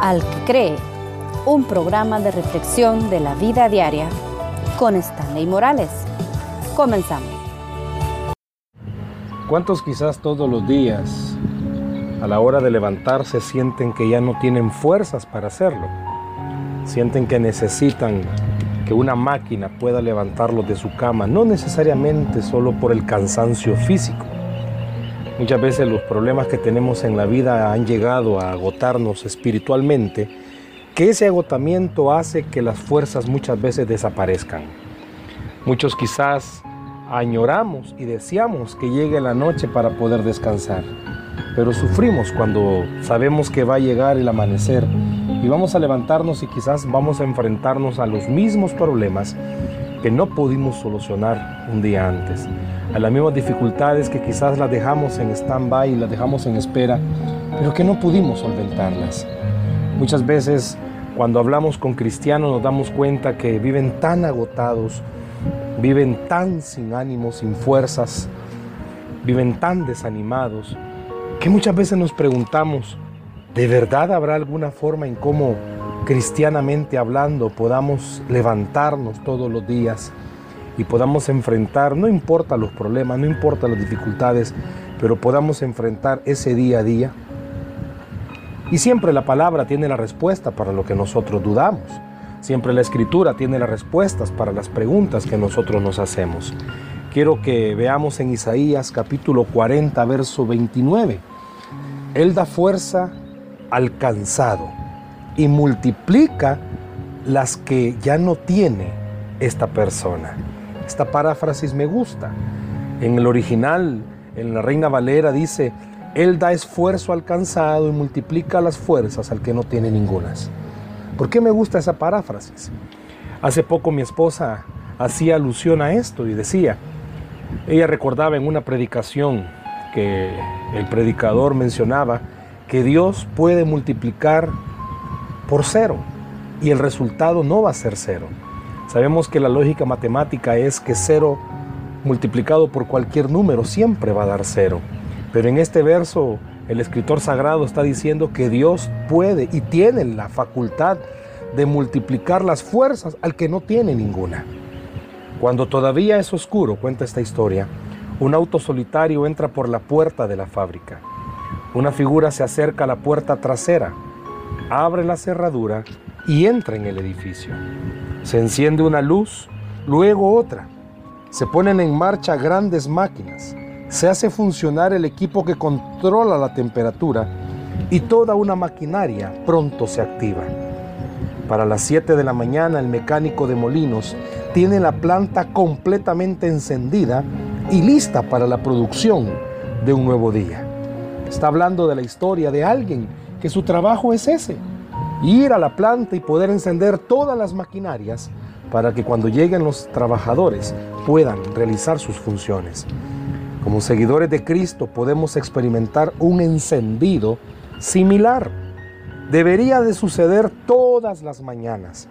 Al que cree, un programa de reflexión de la vida diaria con Stanley Morales. Comenzamos. ¿Cuántos quizás todos los días a la hora de levantarse sienten que ya no tienen fuerzas para hacerlo? Sienten que necesitan que una máquina pueda levantarlos de su cama, no necesariamente solo por el cansancio físico. Muchas veces los problemas que tenemos en la vida han llegado a agotarnos espiritualmente, que ese agotamiento hace que las fuerzas muchas veces desaparezcan. Muchos quizás añoramos y deseamos que llegue la noche para poder descansar, pero sufrimos cuando sabemos que va a llegar el amanecer y vamos a levantarnos y quizás vamos a enfrentarnos a los mismos problemas que no pudimos solucionar un día antes, a las mismas dificultades que quizás las dejamos en stand-by y las dejamos en espera, pero que no pudimos solventarlas. Muchas veces cuando hablamos con cristianos nos damos cuenta que viven tan agotados, viven tan sin ánimo, sin fuerzas, viven tan desanimados, que muchas veces nos preguntamos, ¿De verdad habrá alguna forma en cómo cristianamente hablando podamos levantarnos todos los días y podamos enfrentar, no importa los problemas, no importa las dificultades, pero podamos enfrentar ese día a día? Y siempre la palabra tiene la respuesta para lo que nosotros dudamos. Siempre la escritura tiene las respuestas para las preguntas que nosotros nos hacemos. Quiero que veamos en Isaías capítulo 40, verso 29. Él da fuerza alcanzado y multiplica las que ya no tiene esta persona. Esta paráfrasis me gusta. En el original, en la Reina Valera dice, Él da esfuerzo alcanzado y multiplica las fuerzas al que no tiene ningunas. ¿Por qué me gusta esa paráfrasis? Hace poco mi esposa hacía alusión a esto y decía, ella recordaba en una predicación que el predicador mencionaba que Dios puede multiplicar por cero y el resultado no va a ser cero. Sabemos que la lógica matemática es que cero multiplicado por cualquier número siempre va a dar cero. Pero en este verso el escritor sagrado está diciendo que Dios puede y tiene la facultad de multiplicar las fuerzas al que no tiene ninguna. Cuando todavía es oscuro, cuenta esta historia, un auto solitario entra por la puerta de la fábrica. Una figura se acerca a la puerta trasera, abre la cerradura y entra en el edificio. Se enciende una luz, luego otra. Se ponen en marcha grandes máquinas. Se hace funcionar el equipo que controla la temperatura y toda una maquinaria pronto se activa. Para las 7 de la mañana el mecánico de molinos tiene la planta completamente encendida y lista para la producción de un nuevo día. Está hablando de la historia de alguien que su trabajo es ese, ir a la planta y poder encender todas las maquinarias para que cuando lleguen los trabajadores puedan realizar sus funciones. Como seguidores de Cristo podemos experimentar un encendido similar. Debería de suceder todas las mañanas.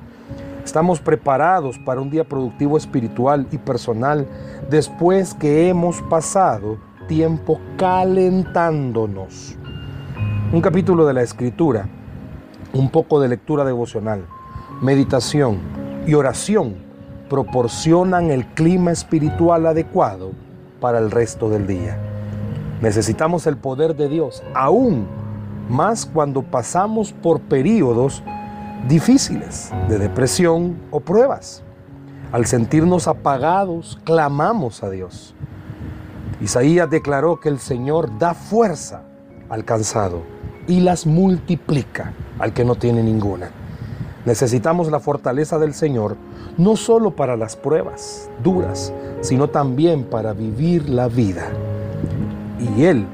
Estamos preparados para un día productivo espiritual y personal después que hemos pasado tiempo calentándonos. Un capítulo de la escritura, un poco de lectura devocional, meditación y oración proporcionan el clima espiritual adecuado para el resto del día. Necesitamos el poder de Dios, aún más cuando pasamos por periodos difíciles de depresión o pruebas. Al sentirnos apagados, clamamos a Dios. Isaías declaró que el Señor da fuerza al cansado y las multiplica al que no tiene ninguna. Necesitamos la fortaleza del Señor no solo para las pruebas duras, sino también para vivir la vida. Y Él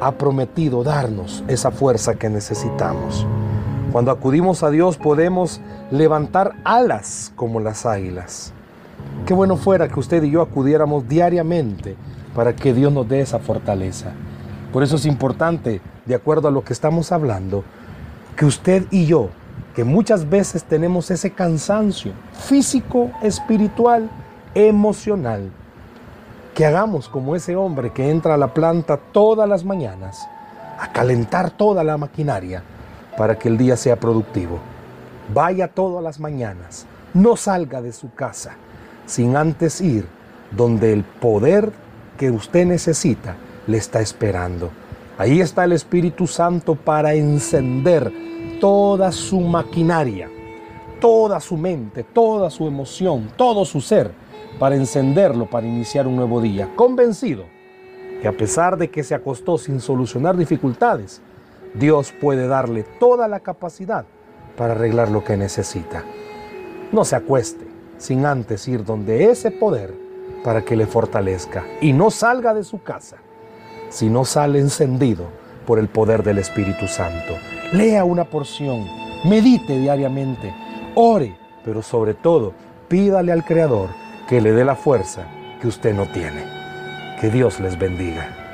ha prometido darnos esa fuerza que necesitamos. Cuando acudimos a Dios podemos levantar alas como las águilas. Qué bueno fuera que usted y yo acudiéramos diariamente para que Dios nos dé esa fortaleza. Por eso es importante, de acuerdo a lo que estamos hablando, que usted y yo, que muchas veces tenemos ese cansancio físico, espiritual, emocional, que hagamos como ese hombre que entra a la planta todas las mañanas a calentar toda la maquinaria para que el día sea productivo. Vaya todas las mañanas, no salga de su casa sin antes ir donde el poder que usted necesita le está esperando. Ahí está el Espíritu Santo para encender toda su maquinaria, toda su mente, toda su emoción, todo su ser, para encenderlo, para iniciar un nuevo día, convencido que a pesar de que se acostó sin solucionar dificultades, Dios puede darle toda la capacidad para arreglar lo que necesita. No se acueste sin antes ir donde ese poder para que le fortalezca y no salga de su casa, sino sale encendido por el poder del Espíritu Santo. Lea una porción, medite diariamente, ore, pero sobre todo pídale al Creador que le dé la fuerza que usted no tiene. Que Dios les bendiga.